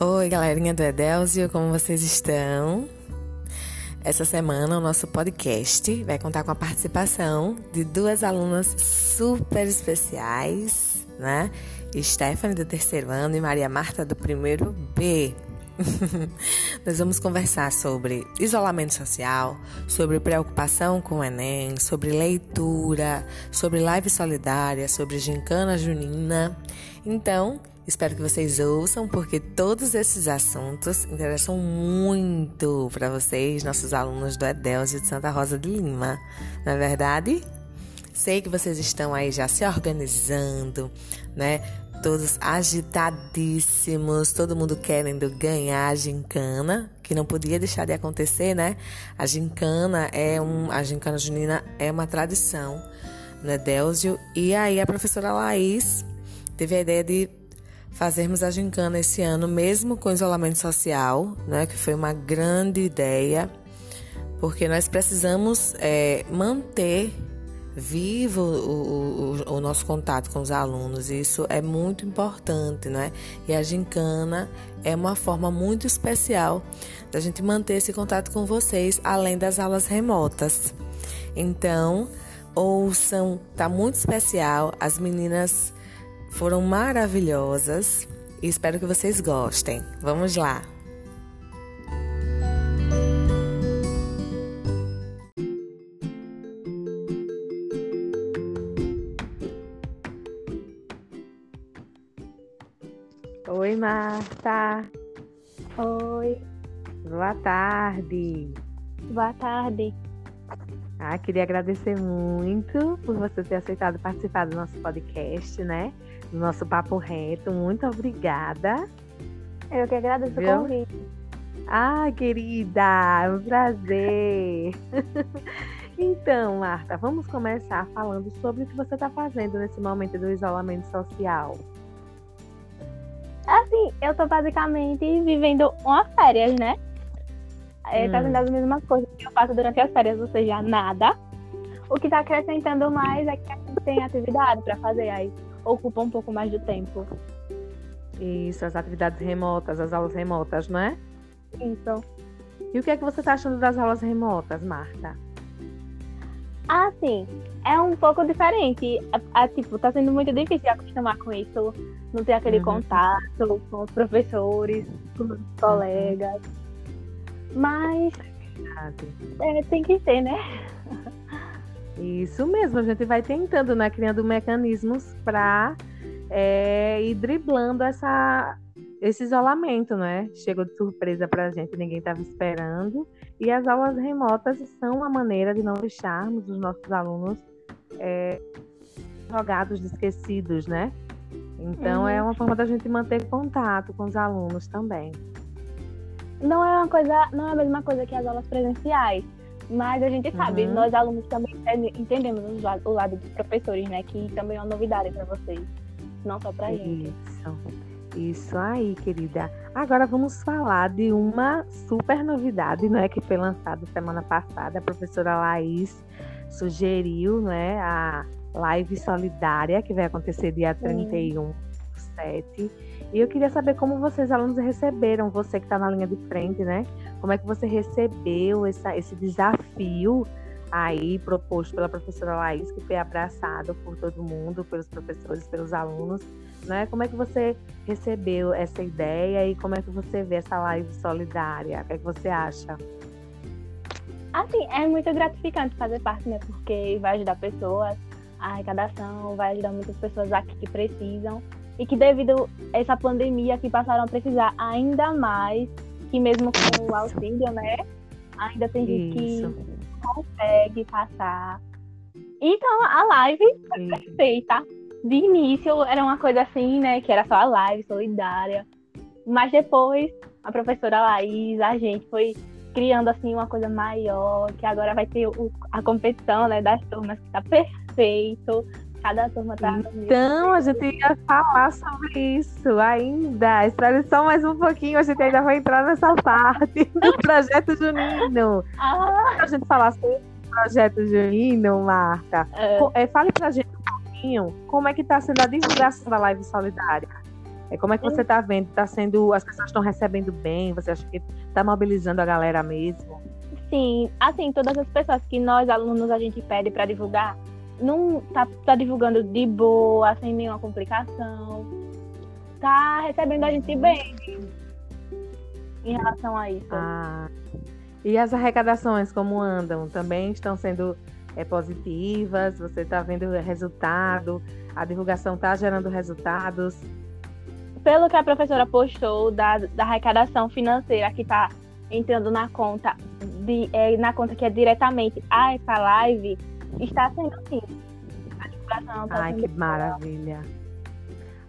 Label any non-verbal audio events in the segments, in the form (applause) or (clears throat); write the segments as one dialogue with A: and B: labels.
A: Oi, galerinha do Edelsio, como vocês estão? Essa semana o nosso podcast vai contar com a participação de duas alunas super especiais, né? Stephanie do terceiro ano e Maria Marta do primeiro B. (laughs) Nós vamos conversar sobre isolamento social, sobre preocupação com o Enem, sobre leitura, sobre live solidária, sobre gincana junina. Então, Espero que vocês ouçam, porque todos esses assuntos interessam muito para vocês, nossos alunos do Edelzio de Santa Rosa de Lima. Não é verdade? Sei que vocês estão aí já se organizando, né? Todos agitadíssimos, todo mundo querendo ganhar a gincana, que não podia deixar de acontecer, né? A gincana é um, a gincana junina é uma tradição no Edelzio. E aí a professora Laís teve a ideia de fazermos a gincana esse ano, mesmo com isolamento social, né, que foi uma grande ideia, porque nós precisamos é, manter vivo o, o, o, nosso contato com os alunos, isso é muito importante, né? E a gincana é uma forma muito especial da gente manter esse contato com vocês, além das aulas remotas. Então, ouçam, tá muito especial. As meninas foram maravilhosas e espero que vocês gostem. Vamos lá! Oi, Marta.
B: Oi.
A: Boa tarde.
B: Boa tarde.
A: Ah, queria agradecer muito por você ter aceitado participar do nosso podcast, né? Do nosso papo reto. Muito obrigada.
B: Eu que agradeço Viu? o convite.
A: Ah, querida, é um prazer. (laughs) então, Marta, vamos começar falando sobre o que você está fazendo nesse momento do isolamento social.
B: Assim, eu estou basicamente vivendo uma férias, né? É, tá sendo as mesmas coisas que eu faço durante as férias, ou seja, nada. O que está acrescentando mais é que a gente tem atividade para fazer, aí ocupa um pouco mais do tempo.
A: Isso, as atividades remotas, as aulas remotas, não é?
B: Isso.
A: E o que é que você está achando das aulas remotas, Marta?
B: Ah, sim. É um pouco diferente. É, é, tipo, tá sendo muito difícil acostumar com isso. Não ter aquele uhum. contato com os professores, com os colegas. Mas é, tem que ter, né?
A: Isso mesmo, a gente vai tentando, né? Criando mecanismos para é, ir driblando essa, esse isolamento, né? Chegou de surpresa para a gente, ninguém estava esperando. E as aulas remotas são uma maneira de não deixarmos os nossos alunos é, jogados, esquecidos, né? Então, é uhum. é uma forma da gente manter contato com os alunos também
B: não é uma coisa, não é a mesma coisa que as aulas presenciais, mas a gente sabe, uhum. nós alunos também entendemos o lado, dos professores, né, que também é uma novidade para vocês, não só para gente.
A: Isso. Isso aí, querida. Agora vamos falar de uma super novidade, né, que foi lançada semana passada. A professora Laís sugeriu, né, a live solidária que vai acontecer dia 31 do 7 e eu queria saber como vocês, alunos, receberam, você que está na linha de frente, né? Como é que você recebeu essa, esse desafio aí proposto pela professora Laís, que foi abraçado por todo mundo, pelos professores, pelos alunos, né? Como é que você recebeu essa ideia e como é que você vê essa live solidária? O que, é que você acha?
B: Assim, é muito gratificante fazer parte, né? Porque vai ajudar pessoas, a arrecadação, vai ajudar muitas pessoas aqui que precisam e que devido a essa pandemia que passaram a precisar ainda mais, que mesmo com o auxílio, né, ainda tem gente que consegue passar. Então a live foi perfeita. De início era uma coisa assim, né, que era só a live solidária, mas depois a professora Laís, a gente foi criando assim uma coisa maior, que agora vai ter o, a competição, né, das turmas que tá perfeito. Cada turma tá
A: Então, a gente ia falar sobre isso ainda. Espere só mais um pouquinho, a gente ainda vai entrar nessa parte (laughs) do projeto Junino. Ah. A gente falar sobre o projeto Junino, Marta. É. É, fale pra gente um pouquinho como é que tá sendo a divulgação da live solidária. É, como é que você está vendo? Está sendo. As pessoas estão recebendo bem? Você acha que está mobilizando a galera mesmo?
B: Sim, assim, todas as pessoas que nós, alunos, a gente pede para divulgar, não tá, tá divulgando de boa, sem nenhuma complicação. Tá recebendo a gente bem em relação a isso.
A: Ah. E as arrecadações, como andam? Também estão sendo é, positivas? Você está vendo resultado? A divulgação está gerando resultados?
B: Pelo que a professora postou da, da arrecadação financeira que está entrando na conta de, é, na conta que é diretamente a essa live, está sendo assim. Divulgação
A: tá Ai, que maravilha.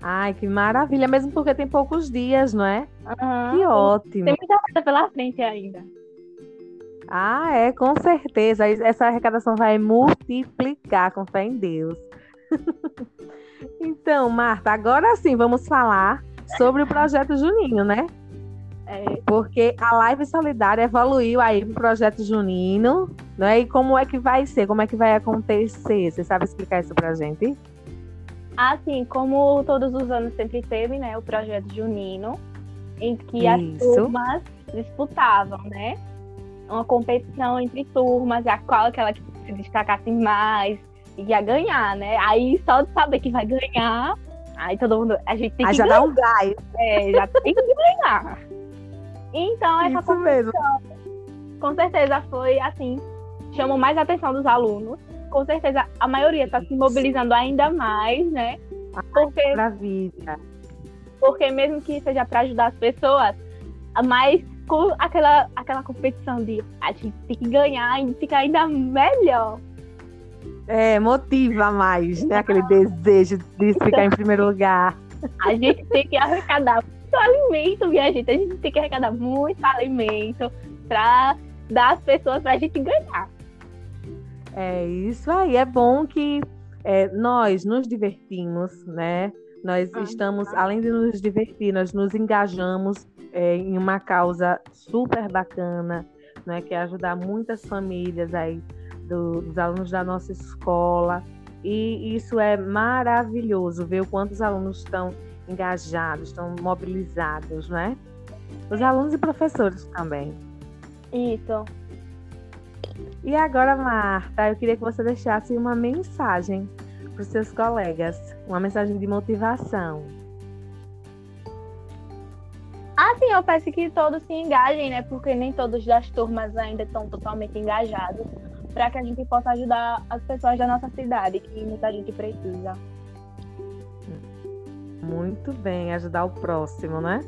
A: Ai, que maravilha, mesmo porque tem poucos dias, não é?
B: Uhum.
A: Que ótimo.
B: Tem muita coisa pela frente ainda.
A: Ah, é, com certeza. Essa arrecadação vai multiplicar, com fé em Deus. (laughs) então, Marta, agora sim vamos falar sobre o projeto Juninho, né?
B: É.
A: Porque a Live Solidária evoluiu aí pro projeto Junino, né? E como é que vai ser? Como é que vai acontecer? Você sabe explicar isso pra gente?
B: Assim, como todos os anos sempre teve, né? O projeto Junino, em que as
A: Isso.
B: turmas disputavam, né? Uma competição entre turmas, a qual aquela que se destacasse mais ia ganhar, né? Aí só de saber que vai ganhar, aí todo mundo. A gente tem
A: Aí
B: que
A: já
B: ganhar.
A: dá um gás.
B: É, já tem que ganhar. (laughs) Então, essa
A: Isso mesmo.
B: com certeza foi assim, chamou mais a atenção dos alunos. Com certeza a maioria está se mobilizando ainda mais, né? Porque,
A: Maravilha.
B: porque mesmo que seja para ajudar as pessoas, mas com aquela, aquela competição de a gente tem que ganhar e ficar ainda melhor.
A: É, motiva mais, né? Aquele desejo de ficar em primeiro lugar.
B: A gente tem que arrecadar muito alimento, minha gente. A gente tem que arrecadar muito alimento para dar às pessoas para a gente ganhar.
A: É isso aí. É bom que é, nós nos divertimos, né? Nós estamos, além de nos divertir, nós nos engajamos é, em uma causa super bacana, né? Que é ajudar muitas famílias aí do- dos alunos da nossa escola. E isso é maravilhoso ver o quanto os alunos estão engajados, estão mobilizados, né? Os alunos e professores também.
B: Isso.
A: E agora, Marta, eu queria que você deixasse uma mensagem para os seus colegas, uma mensagem de motivação.
B: Assim, eu peço que todos se engajem, né? Porque nem todos das turmas ainda estão totalmente engajados, para que a gente possa ajudar as pessoas da nossa cidade, que muita gente precisa.
A: Muito bem, ajudar o próximo, né?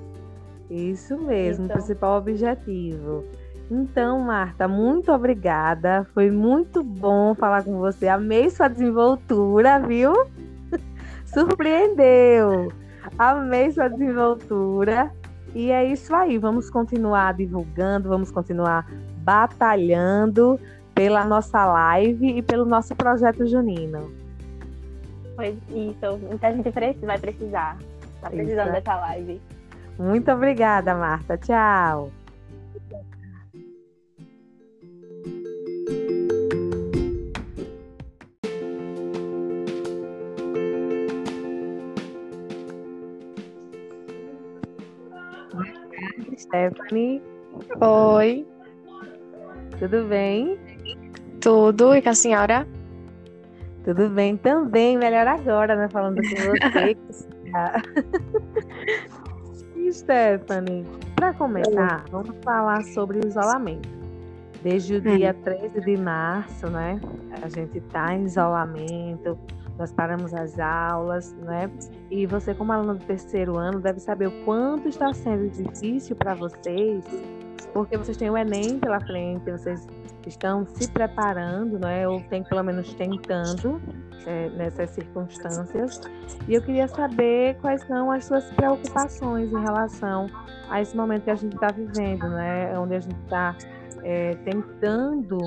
A: Isso mesmo, o
B: Então.
A: principal objetivo. Então, Marta, muito obrigada. Foi muito bom falar com você. Amei sua desenvoltura, viu? (laughs) Surpreendeu. Amei sua desenvoltura. E é isso aí. Vamos continuar divulgando, vamos continuar batalhando pela nossa live e pelo nosso projeto junino.
B: Pois isso, muita gente precisa, vai precisar. Tá precisando
A: Isso.
B: dessa live.
A: Muito obrigada, Marta. Tchau. Stephanie,
C: Oi,
A: tudo bem?
C: tudo? E com a senhora?
A: Tudo bem também, melhor agora, né? Falando com você. (laughs) Stephanie, para começar, vamos falar sobre o isolamento. Desde o dia 13 de março, né? A gente está em isolamento, nós paramos as aulas, né? E você, como aluna do terceiro ano, deve saber o quanto está sendo difícil para vocês, porque vocês têm o Enem pela frente, vocês estão se preparando, né? Ou tem pelo menos tentando é, nessas circunstâncias. E eu queria saber quais são as suas preocupações em relação a esse momento que a gente está vivendo, né? Onde a gente está é, tentando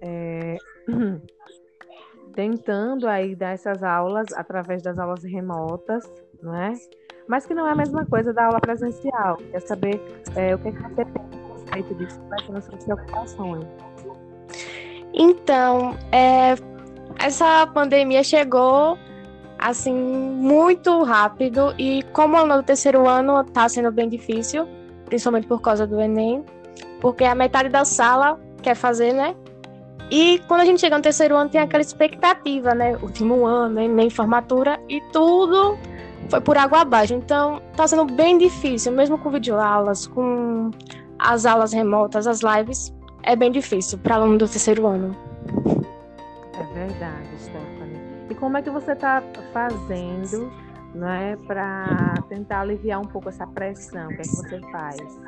A: é, (clears throat) tentando aí dar essas aulas através das aulas remotas, não é? Mas que não é a mesma coisa da aula presencial. Quer saber é, o que, é que você tem a respeito disso, quais as suas preocupações?
C: Então, é, essa pandemia chegou assim, muito rápido. E como no terceiro ano tá sendo bem difícil, principalmente por causa do Enem, porque a metade da sala quer fazer, né? E quando a gente chega no terceiro ano, tem aquela expectativa, né? Último ano, Enem, formatura, e tudo foi por água abaixo. Então, tá sendo bem difícil, mesmo com videoaulas, com as aulas remotas, as lives, é bem difícil para aluno do terceiro ano.
A: É verdade, Stephanie. E como é que você está fazendo, né, para tentar aliviar um pouco essa pressão? O que é que você faz?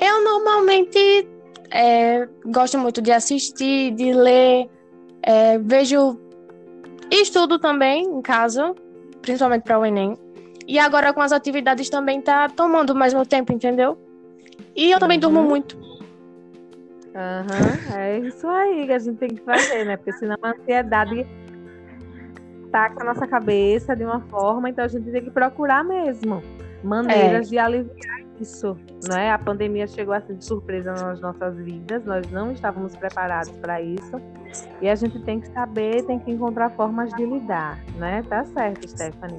C: Eu normalmente é, gosto muito de assistir, de ler, é, vejo estudo também em casa, principalmente para o Enem. E agora com as atividades também tá tomando mais meu tempo, entendeu? E eu também uhum. durmo muito.
A: Aham, uhum, é isso aí que a gente tem que fazer, né? Porque senão a ansiedade taca a nossa cabeça de uma forma, então a gente tem que procurar mesmo maneiras é. de aliviar isso, né? A pandemia chegou assim de surpresa nas nossas vidas, nós não estávamos preparados para isso e a gente tem que saber, tem que encontrar formas de lidar, né? Tá certo, Stephanie.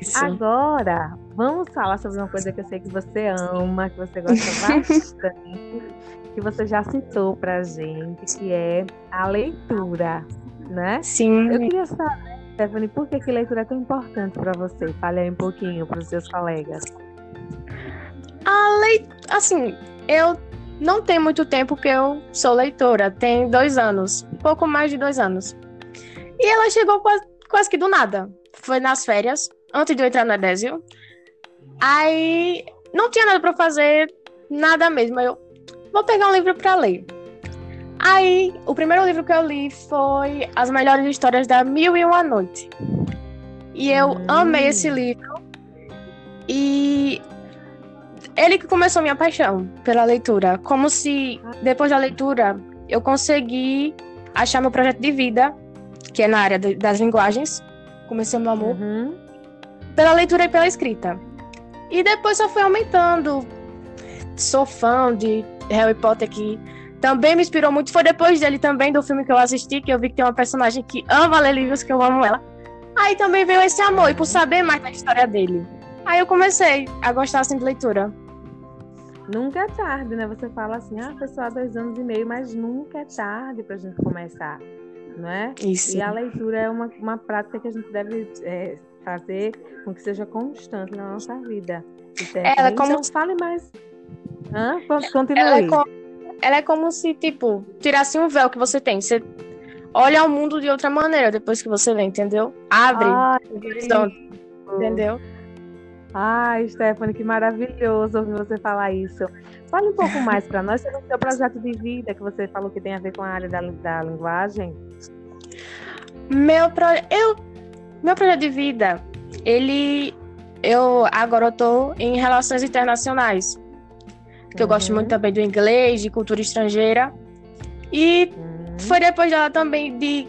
A: Isso. Agora, vamos falar sobre uma coisa que eu sei que você ama, que você gosta (laughs) bastante, que você já citou pra gente, que é a leitura, né?
C: Sim.
A: Eu queria saber, Stephanie, por que, que leitura é tão importante para você? Fale aí um pouquinho para os seus colegas.
C: A leitura, assim, eu não tenho muito tempo que eu sou leitora, tem dois anos, pouco mais de dois anos. E ela chegou quase, quase que do nada. Foi nas férias, antes de eu entrar no Edésio. Aí não tinha nada para fazer, nada mesmo. Eu vou pegar um livro para ler. Aí, o primeiro livro que eu li foi As Melhores Histórias da Mil e Uma Noite. E eu hum. amei esse livro. E ele que começou minha paixão pela leitura. Como se, depois da leitura, eu consegui achar meu projeto de vida, que é na área de, das linguagens. Comecei meu amor uhum. pela leitura e pela escrita. E depois só foi aumentando. Sou fã de Harry Potter que também me inspirou muito. Foi depois dele também, do filme que eu assisti, que eu vi que tem uma personagem que ama ler livros, que eu amo ela. Aí também veio esse amor, e por saber mais da história dele. Aí eu comecei a gostar assim de leitura.
A: Nunca é tarde, né? Você fala assim, ah, só dois anos e meio, mas nunca é tarde para a gente começar, não é?
C: Isso.
A: E a leitura é uma, uma prática que a gente deve é, fazer com que seja constante na nossa vida.
C: Ela é como... Então,
A: fale mais. Hã? Continue.
C: Ela é, como... Ela é como se, tipo, tirasse um véu que você tem. Você olha o mundo de outra maneira depois que você lê, entendeu? Abre. Ai, entendeu?
A: Ai, Stephanie, que maravilhoso ouvir você falar isso. Fale um pouco mais para nós sobre o seu projeto de vida, que você falou que tem a ver com a área da, da linguagem.
C: Meu, pro... eu... Meu projeto de vida, ele... Eu agora estou em relações internacionais. Que uhum. eu gosto muito uhum. também do inglês, de cultura estrangeira. E uhum. foi depois dela também de...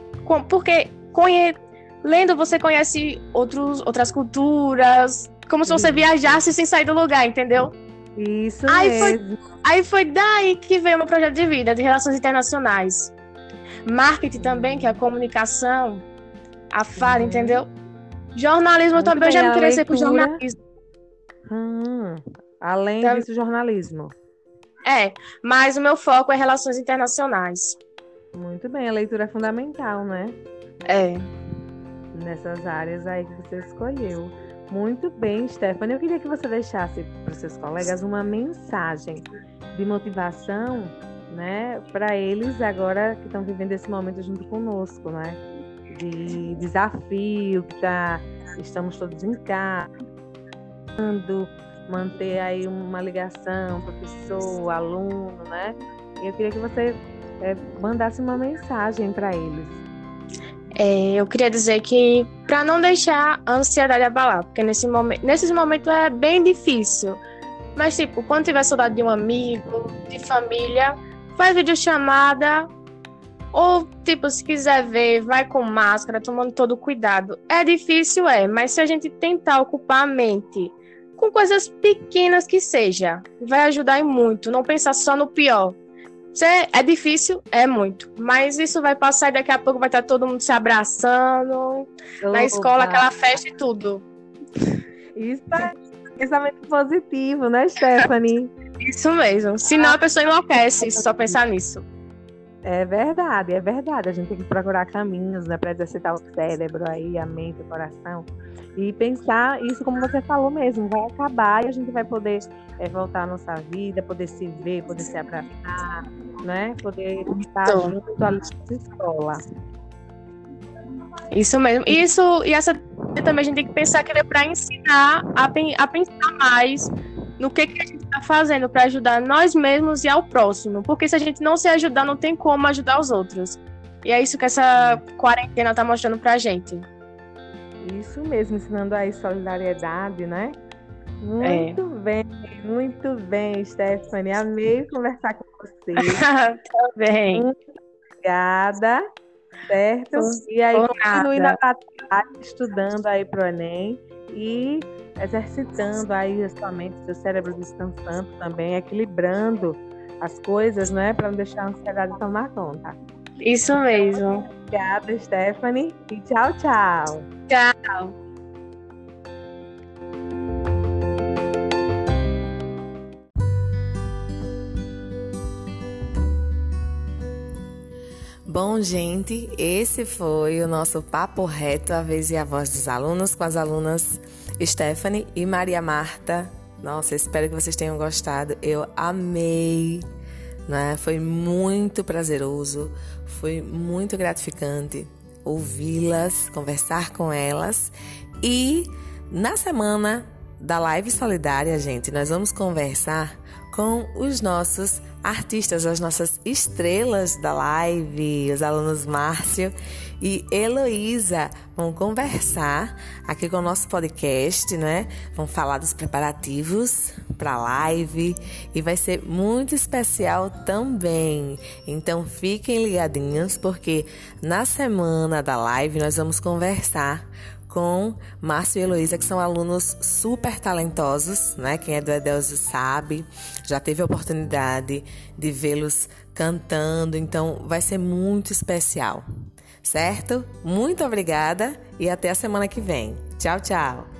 C: Porque conhe... lendo você conhece outros, outras culturas, como se você viajasse sem sair do lugar, entendeu?
A: Isso
C: aí
A: mesmo.
C: Foi, aí foi daí que veio o meu projeto de vida, de relações internacionais. Marketing também, que é a comunicação, a fala, uhum. entendeu? Jornalismo Muito também, bem, eu já me interessei por jornalismo.
A: Hum, além então, disso, jornalismo.
C: É, mas o meu foco é relações internacionais.
A: Muito bem, a leitura é fundamental, né?
C: É.
A: Nessas áreas aí que você escolheu. Muito bem, Stephanie. Eu queria que você deixasse para os seus colegas uma mensagem de motivação, né, para eles agora que estão vivendo esse momento junto conosco, né, de desafio, que tá, estamos todos em casa, manter aí uma ligação, professor, aluno, né? E eu queria que você é, mandasse uma mensagem para eles.
C: É, eu queria dizer que para não deixar a ansiedade abalar, porque nesse momento, nesses momentos é bem difícil. Mas tipo, quando tiver saudade de um amigo, de família, faz videochamada ou tipo, se quiser ver, vai com máscara, tomando todo cuidado. É difícil, é, mas se a gente tentar ocupar a mente com coisas pequenas que seja, vai ajudar muito, não pensar só no pior. É difícil? É muito. Mas isso vai passar e daqui a pouco vai estar todo mundo se abraçando. Opa. Na escola, aquela festa e tudo.
D: Isso é pensamento positivo, né, Stephanie?
C: Isso mesmo. Senão a pessoa enlouquece só pensar nisso.
D: É verdade, é verdade. A gente tem que procurar caminhos, né, para exercitar o cérebro aí, a mente, o coração. E pensar isso, como você falou mesmo, vai acabar e a gente vai poder é, voltar à nossa vida, poder se ver, poder se abraçar, né? Poder estar então. junto na escola.
C: Isso mesmo. Isso, e essa também a gente tem que pensar que é para ensinar a, a pensar mais no que, que a gente está fazendo para ajudar nós mesmos e ao próximo. Porque se a gente não se ajudar, não tem como ajudar os outros. E é isso que essa quarentena está mostrando para a gente.
D: Isso mesmo, ensinando aí solidariedade, né? Muito é. bem, muito bem, Stephanie. Amei conversar com você. (laughs)
C: Também.
D: Muito obrigada, certo? e aí, continue na batalha, estudando aí para o Enem e exercitando aí a sua mente, seu cérebro descansando também, equilibrando as coisas, né? Para não deixar a ansiedade tomar conta.
C: Isso mesmo.
D: Obrigada, Stephanie. E tchau, tchau.
C: Tchau.
A: Bom, gente, esse foi o nosso papo reto, a vez e a voz dos alunos, com as alunas Stephanie e Maria Marta. Nossa, espero que vocês tenham gostado. Eu amei né? Foi muito prazeroso, foi muito gratificante ouvi-las, conversar com elas e na semana da live solidária, gente, nós vamos conversar com os nossos artistas, as nossas estrelas da live, os alunos Márcio e Heloísa vão conversar aqui com o nosso podcast, né? Vão falar dos preparativos para a live e vai ser muito especial também. Então fiquem ligadinhos porque na semana da live nós vamos conversar com Márcio e Heloísa, que são alunos super talentosos, né? Quem é do Edelso sabe, já teve a oportunidade de vê-los cantando, então vai ser muito especial certo? Muito obrigada e até a semana que vem. Tchau, tchau!